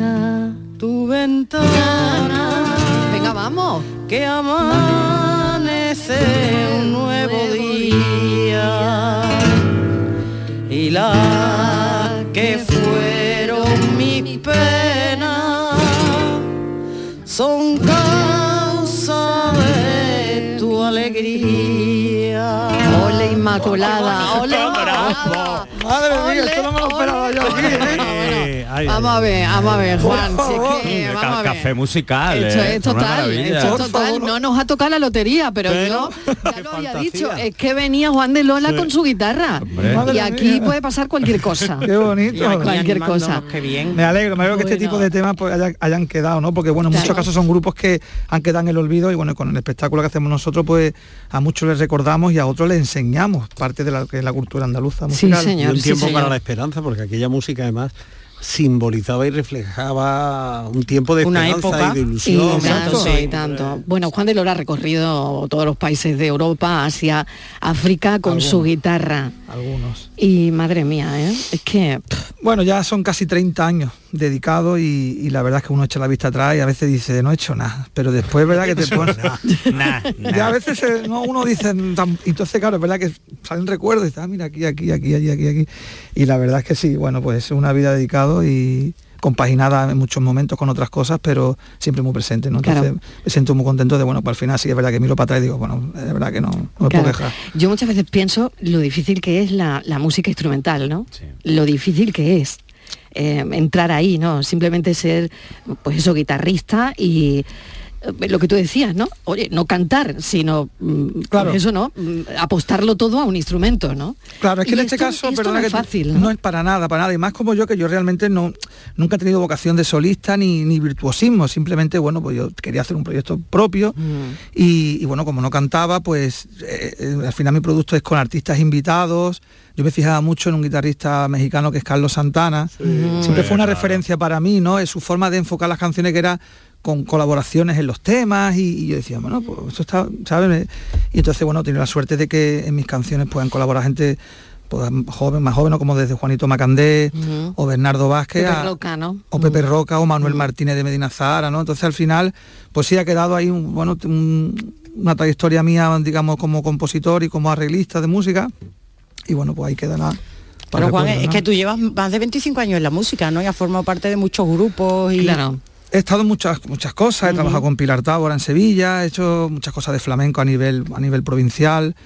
a Tu ventana. venga, vamos. que amanece un nuevo día y la que fueron mis penas son causa de tu alegría. Ole Inmaculada, ole Inmaculada. Madre mía, esto no me lo esperaba yo aquí, ¿eh? Ay, Vamos a ver, vamos a ver, Juan. Si es que, Ca- vamos a ver. Café musical. Esto eh, es total, esto es total. No nos ha tocado la lotería, pero, Pero, yo ya lo había fantasía. dicho. Es que venía Juan de Lola Sí. con su guitarra. Hombre. Y Madre aquí mía. puede pasar cualquier cosa. Qué bonito. Cualquier cosa. Qué bien. Me alegro, me alegro que este tipo de temas pues haya- hayan quedado, ¿no? Porque bueno, en Claro. muchos casos son grupos que han quedado en el olvido y bueno, con el espectáculo que hacemos nosotros, pues a muchos les recordamos y a otros les enseñamos parte de la que es la cultura andaluza Sí, musical. señor. Y un sí, tiempo señor. para la esperanza, porque aquella música además simbolizaba y reflejaba un tiempo de Una esperanza época. y de Y ilusión. tanto, sí. y tanto. Bueno, Juan de Lola ha recorrido todos los países de Europa, Asia, África con su guitarra. Algunos. Y madre mía, ¿eh? es que Bueno, ya son casi 30 años dedicados y, y la verdad es que uno echa la vista atrás y a veces dice, no he hecho nada, pero después verdad que te pones... Nah, a veces eh, no, uno dice, "Tan-". entonces claro, es verdad que salen recuerdos y dices, ah, mira, aquí, aquí, aquí, aquí, aquí, aquí. Y la verdad es que sí, bueno, pues una vida dedicado lado y compaginada en muchos momentos con otras cosas, pero siempre muy presente, ¿no? Entonces Claro. me siento muy contento de, bueno, pues al final sí es verdad que miro para atrás y digo, bueno, es verdad que no, no me Claro. puedo quejar. Yo muchas veces pienso lo difícil que es la, la música instrumental, ¿no? Lo difícil que es eh, entrar ahí, ¿no? Simplemente ser, pues eso, guitarrista y lo que tú decías, ¿no? Oye, no cantar, sino, mm, pues eso, ¿no? Mm, Apostarlo todo a un instrumento, ¿no? Claro, es que Y en este caso, perdona no es fácil, ¿no? ¿no? es para nada, para nada. Y más como yo, que yo realmente no, nunca he tenido vocación de solista ni, ni virtuosismo. Simplemente, bueno, pues yo quería hacer un proyecto propio. Y, y, bueno, como no cantaba, pues eh, eh, al final mi producto es con artistas invitados. Yo me fijaba mucho en un guitarrista mexicano que es Carlos Santana. Siempre fue una referencia para mí, ¿no? Es su forma de enfocar las canciones que era con colaboraciones en los temas y, y yo decía, bueno, pues esto está, ¿sabes? Y entonces, bueno, tiene la suerte de que en mis canciones puedan colaborar gente pues, joven, más joven, ¿no? como desde Juanito Macandé o Bernardo Vázquez, Pepe a- Roca, ¿no? o Pepe Roca o Manuel Martínez de Medina Zahara, ¿no? Entonces al final, pues sí ha quedado ahí un, bueno, un- una trayectoria mía, digamos, como compositor y como arreglista de música. Y bueno, pues ahí queda nada. para Pero Juan, es que tú llevas más de 25 años en la música, ¿no? Y has formado parte de muchos grupos y... He estado en muchas, muchas cosas, he trabajado con Pilar Tábora en Sevilla, he hecho muchas cosas de flamenco a nivel, a nivel provincial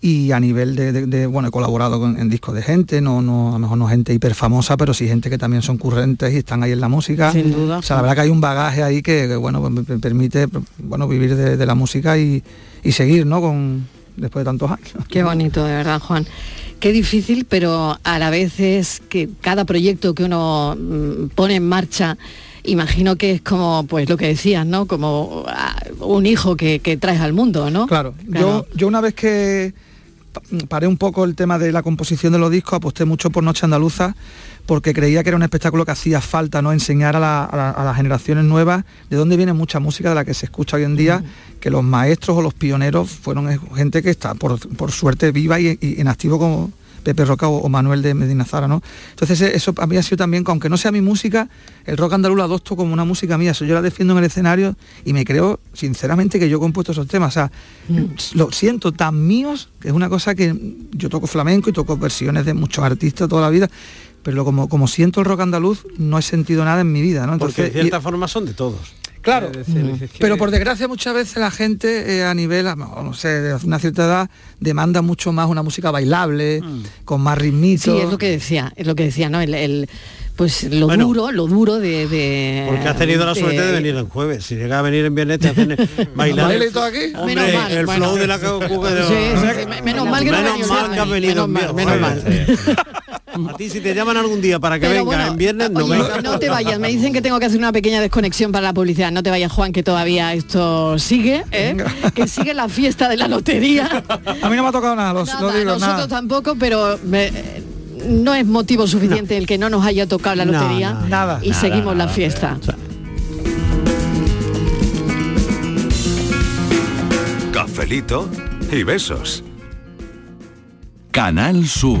y a nivel de, de- de, bueno, he colaborado con- en discos de gente, no, no, a lo mejor no gente hiper famosa, pero sí gente que también son currentes y están ahí en la música. Sin duda. O sea, la verdad que hay un bagaje ahí que, que, bueno, pues me me permite bueno, vivir de, de la música y, y seguir, ¿no? Con, después de tantos años. Qué bonito, de verdad, Juan. Qué difícil, pero a la vez es que cada proyecto que uno mm, pone en marcha, imagino que es como, pues lo que decías, ¿no? Como ah, un hijo que, que traes al mundo, ¿no? Claro, Yo, yo una vez que pa- paré un poco el tema de la composición de los discos, aposté mucho por Noche Andaluza, porque creía que era un espectáculo que hacía falta, ¿no? Enseñar a, la- a la- a las generaciones nuevas de dónde viene mucha música de la que se escucha hoy en día, que los maestros o los pioneros fueron eh, gente que está por, por suerte viva y, y en activo como Pepe Roca o, o Manuel de Medina Zara, ¿no? Entonces eh, eso a mí ha sido también, que aunque no sea mi música, el rock andaluz lo adopto como una música mía, eso yo la defiendo en el escenario y me creo sinceramente que yo he compuesto esos temas, o sea, lo siento tan míos, que es una cosa que yo toco flamenco y toco versiones de muchos artistas toda la vida, pero como, como siento el rock andaluz, no he sentido nada en mi vida, ¿no? Porque de cierta y- forma son de todos. Claro, decir, que- pero por desgracia muchas veces la gente eh, a nivel, a- no sé, de una cierta edad, demanda mucho más una música bailable, con más ritmito. Sí, es lo que decía, es lo que decía, ¿no? El, el- pues lo Bueno. duro, lo duro de, de- Porque has tenido la suerte de venir el jueves. Si llega a venir en viernes te hacen bailar. ¿Baile todo aquí? Hombre, Menos mal, el bueno. flow de la cuca de Sí, sí, sí, me- menos mal que no ha Menos venido el mal que has viernes. venido Menos en mal. A ti si te llaman algún día para que Pero venga bueno, en viernes, no Oye, venga. no te vayas, me dicen que tengo que hacer una pequeña desconexión para la publicidad. No te vayas, Juan, que todavía esto sigue, ¿eh? que sigue la fiesta de la lotería. A mí no me ha tocado nada, los, Nada, lo digo, nosotros nada. tampoco, pero eh, no es motivo suficiente el que no nos haya tocado la lotería no, nada. y Nada, seguimos la fiesta. Cafelito y besos. Canal Sur,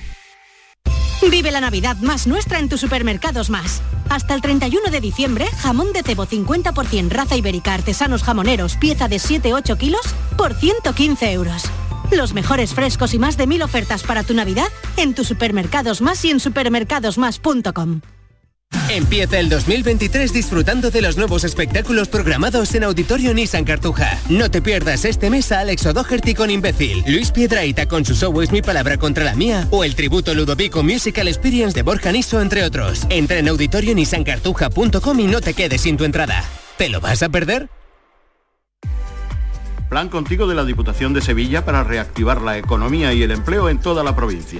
Vive la Navidad más nuestra en tus supermercados más. Hasta el 31 de diciembre, jamón de cebo 50% raza ibérica artesanos jamoneros, pieza de 7-8 kilos, por 115 euros. Los mejores frescos y más de mil ofertas para tu Navidad en tus supermercados más y en supermercadosmás.com. Empieza el 2023 disfrutando de los nuevos espectáculos programados en Auditorio Nissan Cartuja. No te pierdas este mes a Alex O'Doherty con Imbécil, Luis Piedraíta con su show Es mi palabra contra la mía o el tributo Ludovico Musical Experience de Borja Niso, entre otros. Entra en auditorionissancartuja.com y no te quedes sin tu entrada. ¿Te lo vas a perder? Plan Contigo de la Diputación de Sevilla para reactivar la economía y el empleo en toda la provincia.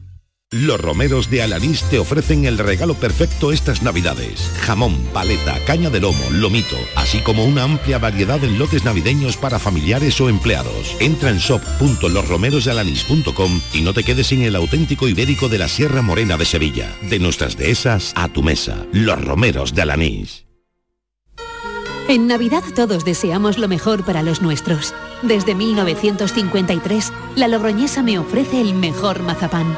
Los romeros de Alanís te ofrecen el regalo perfecto estas navidades. Jamón, paleta, caña de lomo, lomito, así como una amplia variedad en lotes navideños para familiares o empleados. Entra en shop.losromerosdealanís.com y no te quedes sin el auténtico ibérico de la Sierra Morena de Sevilla. De nuestras dehesas a tu mesa. Los romeros de Alanís. En Navidad todos deseamos lo mejor para los nuestros. Desde 1953, la Logroñesa me ofrece el mejor mazapán.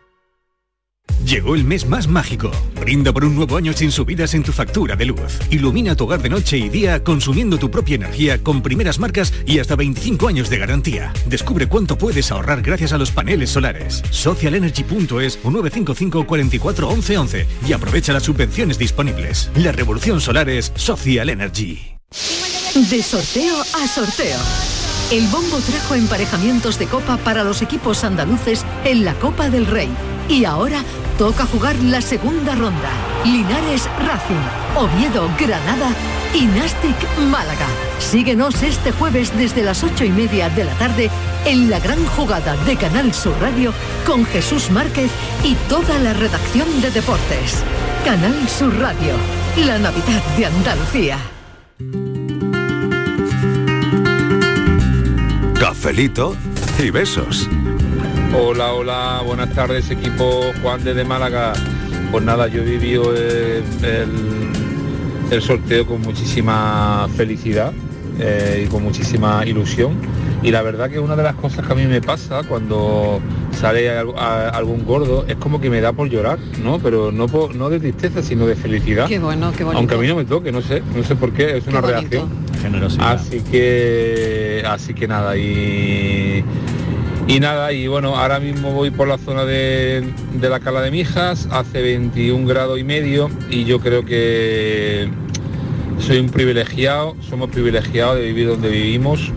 Llegó el mes más mágico. Brinda por un nuevo año sin subidas en tu factura de luz. Ilumina tu hogar de noche y día consumiendo tu propia energía con primeras marcas y hasta 25 años de garantía. Descubre cuánto puedes ahorrar gracias a los paneles solares. Socialenergy.es o 955 44 11 11 y aprovecha las subvenciones disponibles. La revolución solar es Social Energy. De sorteo a sorteo. El bombo trajo emparejamientos de copa para los equipos andaluces en la Copa del Rey. Y ahora toca jugar la segunda ronda. Linares Racing, Oviedo Granada y Nastic Málaga. Síguenos este jueves desde las ocho y media de la tarde en la gran jugada de Canal Sur Radio con Jesús Márquez y toda la redacción de deportes. Canal Sur Radio, la Navidad de Andalucía. Cafelito y besos. Hola, hola, buenas tardes equipo Juan desde Málaga. Pues nada, yo he vivido el, el- el sorteo con muchísima felicidad eh, y con muchísima ilusión. Y la verdad que una de las cosas que a mí me pasa cuando sale al- a- algún gordo es como que me da por llorar, ¿no? Pero no, por- no de tristeza, sino de felicidad. Qué bueno, qué bonito. Aunque a mí no me toque, no sé, no sé por qué, es una bonito. reacción. Generosidad. Así que, así que nada, y, y nada, y bueno, ahora mismo voy por la zona de, la Cala de Mijas, hace 21 grados y medio, y yo creo que soy un privilegiado, somos privilegiados de vivir donde vivimos.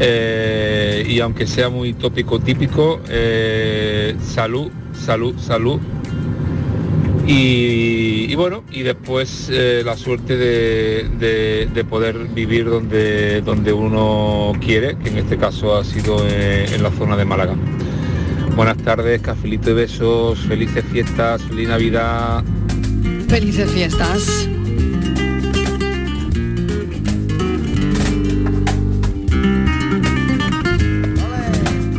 Eh, y aunque sea muy tópico típico, eh, salud, salud, salud. Y, y bueno, y después eh, la suerte de, de- de poder vivir donde, donde uno quiere, que en este caso ha sido eh, en la zona de Málaga. Buenas tardes, cafelito y besos, felices fiestas, feliz Navidad. Felices fiestas.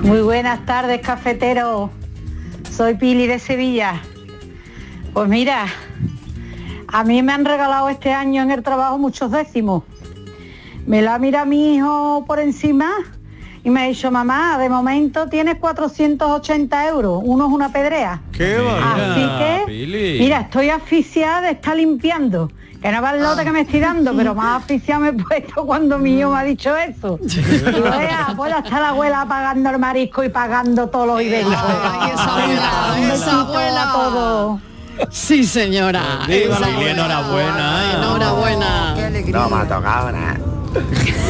Muy buenas tardes, cafetero. Soy Pili de Sevilla. Pues mira, a mí me han regalado este año en el trabajo muchos décimos. Me la mira mi hijo por encima y me ha dicho, mamá, de momento tienes 480 euros. Uno es una pedrea. ¡Qué Así que, mira, estoy asfixiada de estar limpiando. Que no va el lote que me estoy dando, pero más asfixiada me he puesto cuando mi hijo me ha dicho eso. Digo, "Ea, puedo estar la abuela pagando el marisco y pagando todos los ibéricos. Un besito a todos. Sí, señora. La Esa Pili, enhorabuena. Enhorabuena. No me ha tocado nada.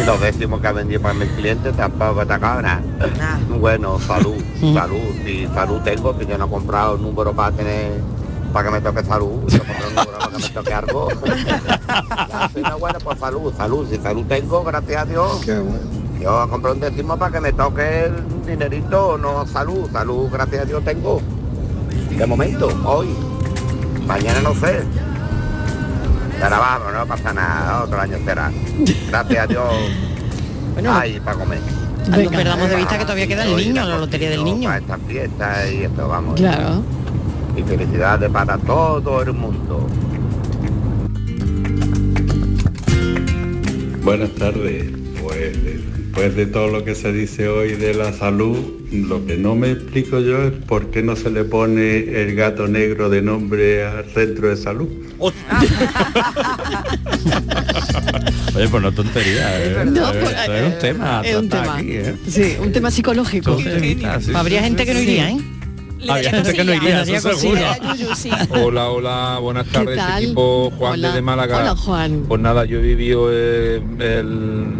Y los décimos que vendí para mis clientes tampoco ha tocado nada. Bueno, salud, salud. Y salud tengo, que yo no he comprado el número para tener para que me toque salud, yo compré un euro para que me toque algo. Una buena por salud, salud, si salud tengo, gracias a Dios. Yo compré un décimo para que me toque el dinerito, no salud, salud, gracias a Dios tengo. De momento, hoy. Mañana no sé. Pero vamos, no pasa nada, otro año será. Gracias a Dios. Ay, para comer. No perdamos de vista que todavía queda el niño, la lotería del niño. Para esta fiesta y esto, vamos. Claro. Y felicidades para todo el mundo. Buenas tardes. Pues después de todo lo que se dice hoy de la salud, lo que no me explico yo es por qué no se le pone el gato negro de nombre al centro de salud. Oye, pues no tontería, ¿eh? No, pues, es un tema. Es un tema. aquí, ¿eh? Sí, un tema psicológico. Sí, Habría sí, gente sí, que no sí. iría, ¿eh? Habría gente que no iría, Le daría eso seguro. cosilla. Hola, hola, buenas tardes, equipo Juan Hola. desde Málaga. Hola, Juan. Pues nada, yo he vivido eh, el,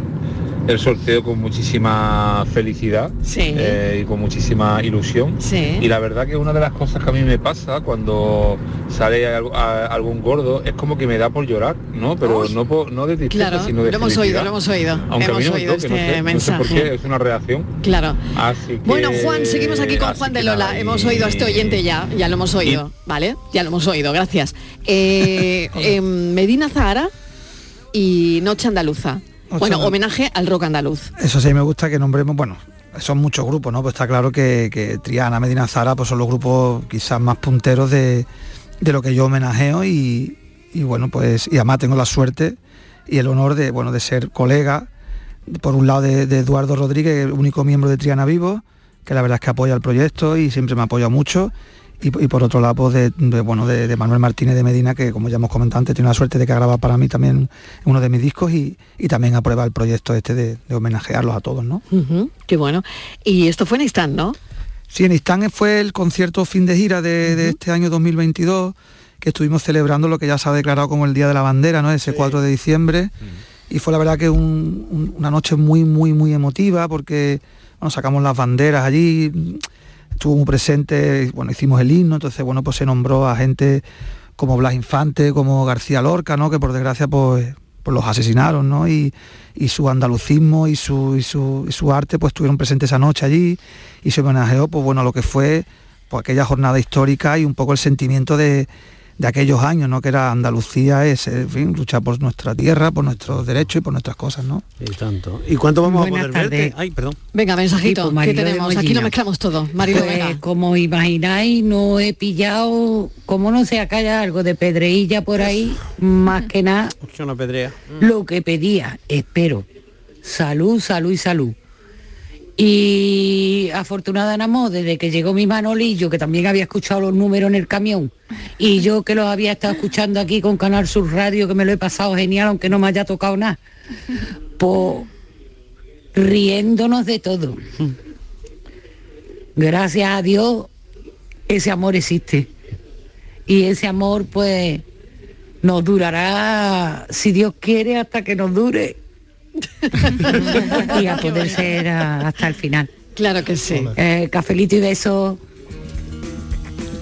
el sorteo con muchísima felicidad Sí. eh, y con muchísima ilusión. Sí. Y la verdad que una de las cosas que a mí me pasa cuando sale a- algún gordo es como que me da por llorar, ¿no? Pero no, por, no de tristeza, Claro, sino de lo hemos oído, lo hemos oído. Aunque a mí hemos me oído toque, este no sé, no sé por qué, es una reacción. Claro. Así que, Bueno, Juan, seguimos aquí con Juan de Lola. Hemos oído a este oyente ya, ya lo hemos oído, ¿vale? Ya lo hemos oído, gracias. Eh, em, Medina Zahara y Noche Andaluza. Bueno, homenaje al rock andaluz. Eso sí me gusta que nombremos, bueno, son muchos grupos, ¿no? Pues está claro que, que Triana, Medina Zara, pues son los grupos quizás más punteros de, de lo que yo homenajeo y, y bueno, pues, y además tengo la suerte y el honor de, bueno, de ser colega, por un lado de, de Eduardo Rodríguez, el único miembro de Triana Vivo, que la verdad es que apoya el proyecto y siempre me apoya mucho. Y, y por otro lado, pues de, de, bueno, de, de Manuel Martínez de Medina, que como ya hemos comentado antes, tiene la suerte de que ha grabado para mí también uno de mis discos y, y también aprueba el proyecto este de, de homenajearlos a todos, ¿no? Qué bueno. Y esto fue en Istán, ¿no? Sí, en Istán fue el concierto fin de gira de, de este año 2022, que estuvimos celebrando lo que ya se ha declarado como el Día de la Bandera, ¿no? Ese 4 de diciembre. Y fue la verdad que un- un- una noche muy, muy, muy emotiva, porque bueno, sacamos las banderas allí, estuvo muy presente, bueno, hicimos el himno, entonces bueno, pues se nombró a gente como Blas Infante, como García Lorca, ¿no? Que por desgracia pues, pues los asesinaron, ¿no? Y, y su andalucismo y su, y su, y su arte pues estuvieron presentes esa noche allí y se homenajeó pues bueno a lo que fue pues, aquella jornada histórica y un poco el sentimiento de, de aquellos años, ¿no? Que era Andalucía es, en fin, luchar por nuestra tierra, por nuestros derechos y por nuestras cosas, ¿no? Y tanto. ¿Y cuánto vamos Buenas a poder verte? Ay, perdón. Venga, mensajito, Sí, pues, ¿qué tenemos? Aquí lo mezclamos todo. Marilo, Pues, venga. como imagináis, no he pillado, como no sé, acá hay algo de pedreilla por ahí, más que nada una pedrea. lo que pedía, espero. Salud, salud y salud. Y afortunada Namo, desde que llegó mi Manolillo, que también había escuchado los números en el camión, y yo que los había estado escuchando aquí con Canal Sur Radio, que me lo he pasado genial, aunque no me haya tocado nada, pues riéndonos de todo. Gracias a Dios, ese amor existe. Y ese amor, pues, nos durará, si Dios quiere, hasta que nos dure. y a poder ser ah, hasta el final. Claro que sí. Eh, cafelito y beso.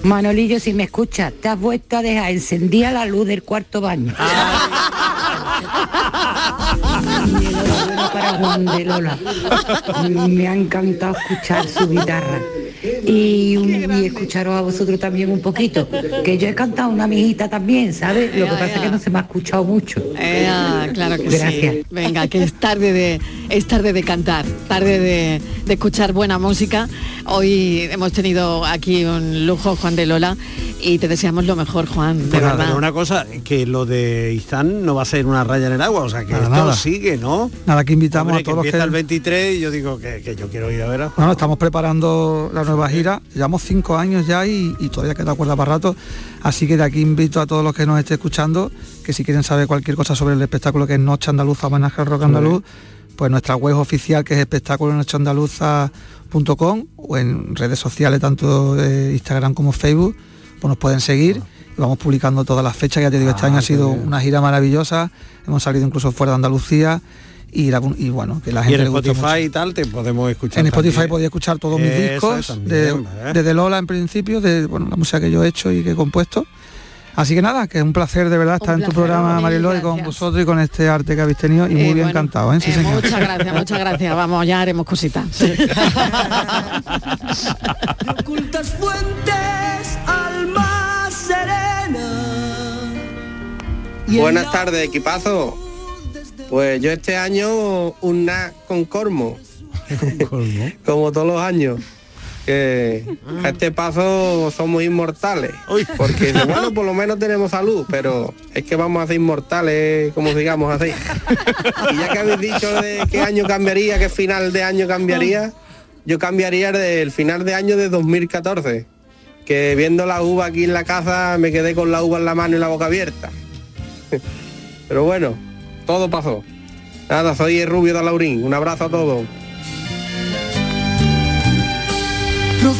Manolillo, si me escuchas, te has vuelto a dejar encendida la luz del cuarto baño. Y enhorabuena para Juan de Lola. Me ha encantado escuchar su guitarra. Y, un- y escucharos a vosotros también un poquito. Que yo he cantado una mijita también, ¿sabes? Lo que pasa es que no se me ha escuchado mucho. Eh, ah, claro que Gracias. sí. Venga, que es tarde de es tarde de cantar, tarde de, de escuchar buena música. Hoy hemos tenido aquí un lujo, Juan de Lola, y te deseamos lo mejor, Juan, de nada, verdad. pero una cosa, que lo de Izán no va a ser una raya en el agua, o sea que Nada, esto nada. sigue, ¿no? Nada, que invitamos Hombre, a todos los que empieza que... el 23 y yo digo que, que yo quiero ir a ver a Bueno, estamos preparando la nueva gira, llevamos cinco años ya y, y todavía queda cuerda para rato, así que de aquí invito a todos los que nos estén escuchando, que si quieren saber cualquier cosa sobre el espectáculo que es Noche Andaluza, homenaje al rock andaluz, pues nuestra web oficial que es espectáculonocheandaluza.com o en redes sociales, tanto de Instagram como Facebook, pues nos pueden seguir. Y vamos publicando todas las fechas, ya te digo, este año ha sido una gira maravillosa, hemos salido incluso fuera de Andalucía y, la- y bueno, que la Y gente en le gusta Spotify mucho. y tal te podemos escuchar. En Spotify también. podía escuchar todos mis Eso discos, es también, de- ¿eh? desde Lola en principio, de bueno, la música que yo he hecho y que he compuesto. Así que nada, que es un placer de verdad estar en tu programa, Mariló, y con vosotros y con este arte que habéis tenido. Y Eh, muy bien bueno, cantado, ¿eh? Sí, eh, señor. muchas gracias, muchas gracias. Vamos, ya haremos cositas. ocultas fuentes, alma serena. Y en Buenas tardes, equipazo. Pues yo este año un na con cormo. Como todos los años. Que a este paso somos inmortales. Porque bueno, por lo menos tenemos salud, pero es que vamos a ser inmortales, como digamos así. Y ya que habéis dicho de qué año cambiaría, qué final de año cambiaría, yo cambiaría el del final de año de 2014. Que viendo la uva aquí en la casa me quedé con la uva en la mano y la boca abierta. Pero bueno, todo pasó. Nada, soy el rubio de Laurín. Un abrazo a todos.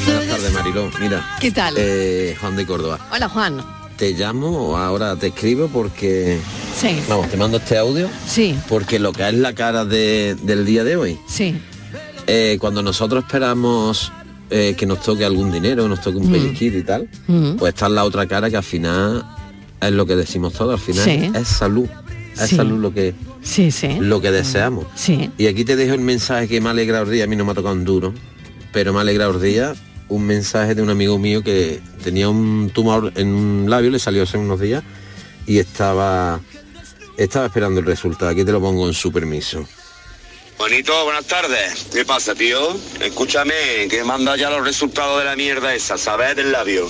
Buenas tardes, Mariló. Mira. ¿Qué tal? eh, Juan de Córdoba. Hola, Juan. Te llamo o ahora te escribo porque... Sí. Vamos, te mando este audio. Sí. Porque lo que es la cara de- del día de hoy. Sí. eh, cuando nosotros esperamos eh, que nos toque algún dinero, nos toque un Mm. pellizquito y tal, Mm. pues está la otra cara que al final es lo que decimos todos, al final Sí. es salud. Es Sí. salud lo que, Sí, sí. lo que deseamos. Sí. Y aquí te dejo el mensaje que me ha alegrado el día, a mí no me ha tocado un duro, pero me ha alegrado el día un mensaje de un amigo mío que tenía un tumor en un labio, le salió hace unos días y estaba, estaba esperando el resultado. Aquí te lo pongo en su permiso. Bonito, buenas tardes. ¿Qué pasa, tío? Escúchame, que manda ya los resultados de la mierda esa, ¿sabes? Del labio.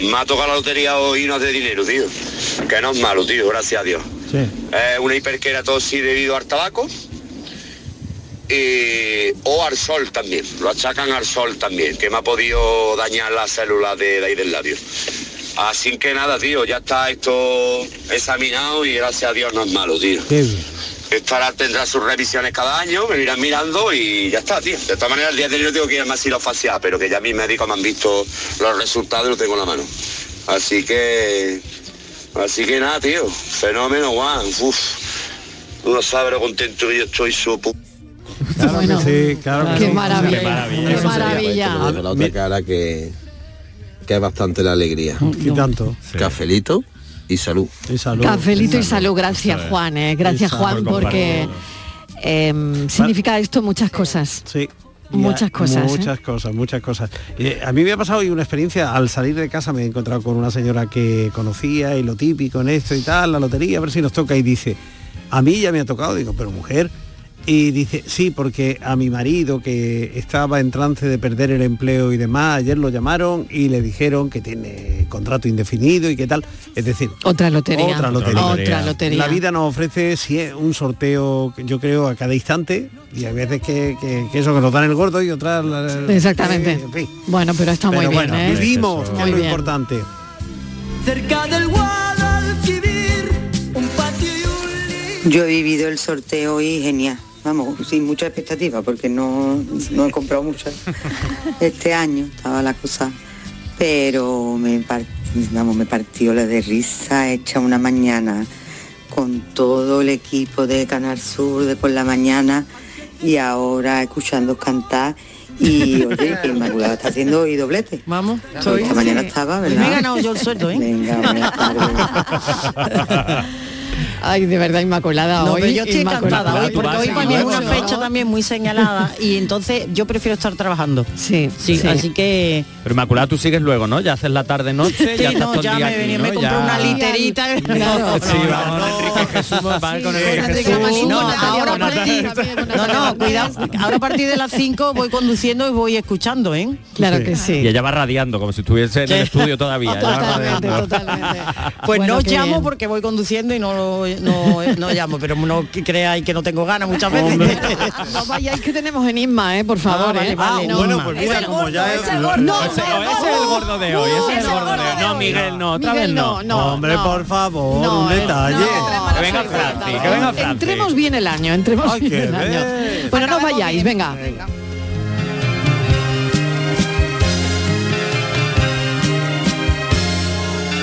Me ha tocado la lotería hoy y no de dinero, tío. Que no es malo, tío, gracias a Dios. Es una hiperkeratosis debido al tabaco. y- o al sol también. Lo achacan al sol también, que me ha podido dañar las células de, de ahí del labio. Así que nada, tío, ya está esto examinado y gracias a Dios no es malo, tío. Estará, tendrá sus revisiones cada año, me irán mirando y ya está, tío. De todas maneras, el día de hoy tengo que ir a maxilofacial, pero que ya mis médicos me han visto los resultados y los tengo en la mano. Así que... Así que nada, tío. Fenómeno, guau. Uf. Tú no sabes lo contento que yo estoy, su pu- Claro que sí, claro que Qué sí. maravilla. Qué maravilla. pues, te lo dejo la otra cara que, que es bastante la alegría. Y tanto. Cafelito y salud. Y salud. Cafelito y salud. Gracias, Juan. eh. Gracias. Juan, Por porque em, significa esto muchas cosas. Sí. Muchas cosas, ¿eh? Muchas cosas, muchas cosas. Eh, a mí me ha pasado hoy una experiencia, al salir de casa me he encontrado con una señora que conocía y lo típico en esto y tal, la lotería, a ver si nos toca y dice, a mí ya me ha tocado, digo, pero mujer, y dice, sí, porque a mi marido que estaba en trance de perder el empleo y demás, ayer lo llamaron y le dijeron que tiene contrato indefinido y qué tal. Es decir, Otra lotería. Otra lotería. Otra lotería. La vida nos ofrece sí, un sorteo, yo creo, a cada instante y hay veces que, que- que eso, que nos dan el gordo y otras... la- Exactamente. en fin. Bueno, pero está muy Pero bien, bueno, ¿eh? vivimos, que Muy es lo bien. importante. Cerca del Guadalquivir, un patio y un Yo he vivido el sorteo y genial. Vamos, sin mucha expectativa porque no, no he comprado mucho este año, estaba la cosa. Pero me, vamos, me partió la de risa hecha una mañana con todo el equipo de Canal Sur de por la mañana y ahora escuchando cantar y oye, que Inmaculada está haciendo hoy doblete. Vamos, Esta mañana estaba, ¿verdad? Me he ganado yo el sueldo, ¿eh? Venga, buenas tardes. Ay, de verdad, Inmaculada. No, hoy, pero yo estoy encantada hoy, porque hoy para mí es una fecha también muy señalada y entonces yo prefiero estar trabajando. Sí, sí, Sí. así que Pero Inmaculada, tú sigues luego, ¿no? Ya haces la tarde-noche, Sí, ya estás no, todo el ya día me aquí, venía- ¿no? me compré Ya- una literita. No, sí, vamos, Enrique Jesús, van con Enrique Jesús. No, ahora a partir, no, no, cuidado, ahora a partir de las 5 voy conduciendo y voy escuchando, ¿eh? Claro que sí. Y ella va radiando, como si estuviese en el estudio todavía. Totalmente, radiando. Pues no llamo porque voy conduciendo y no, lo- no, no llamo, pero no creáis que no tengo ganas muchas veces. No vayáis que tenemos enigma, ¿eh? Por favor, vale, ¿eh? vale, No. bueno, pues Es mira, como gordo, ya es no, ese- no, ese es el gordo de hoy, ese es el gordo de hoy. No, Miguel, no, otra Miguel, vez no. Hombre, por favor, un eh, detalle. Que venga Franci, que venga Franci. Entremos bien el año, entremos Ay, bien el año. bien. Bueno, no vayáis, venga.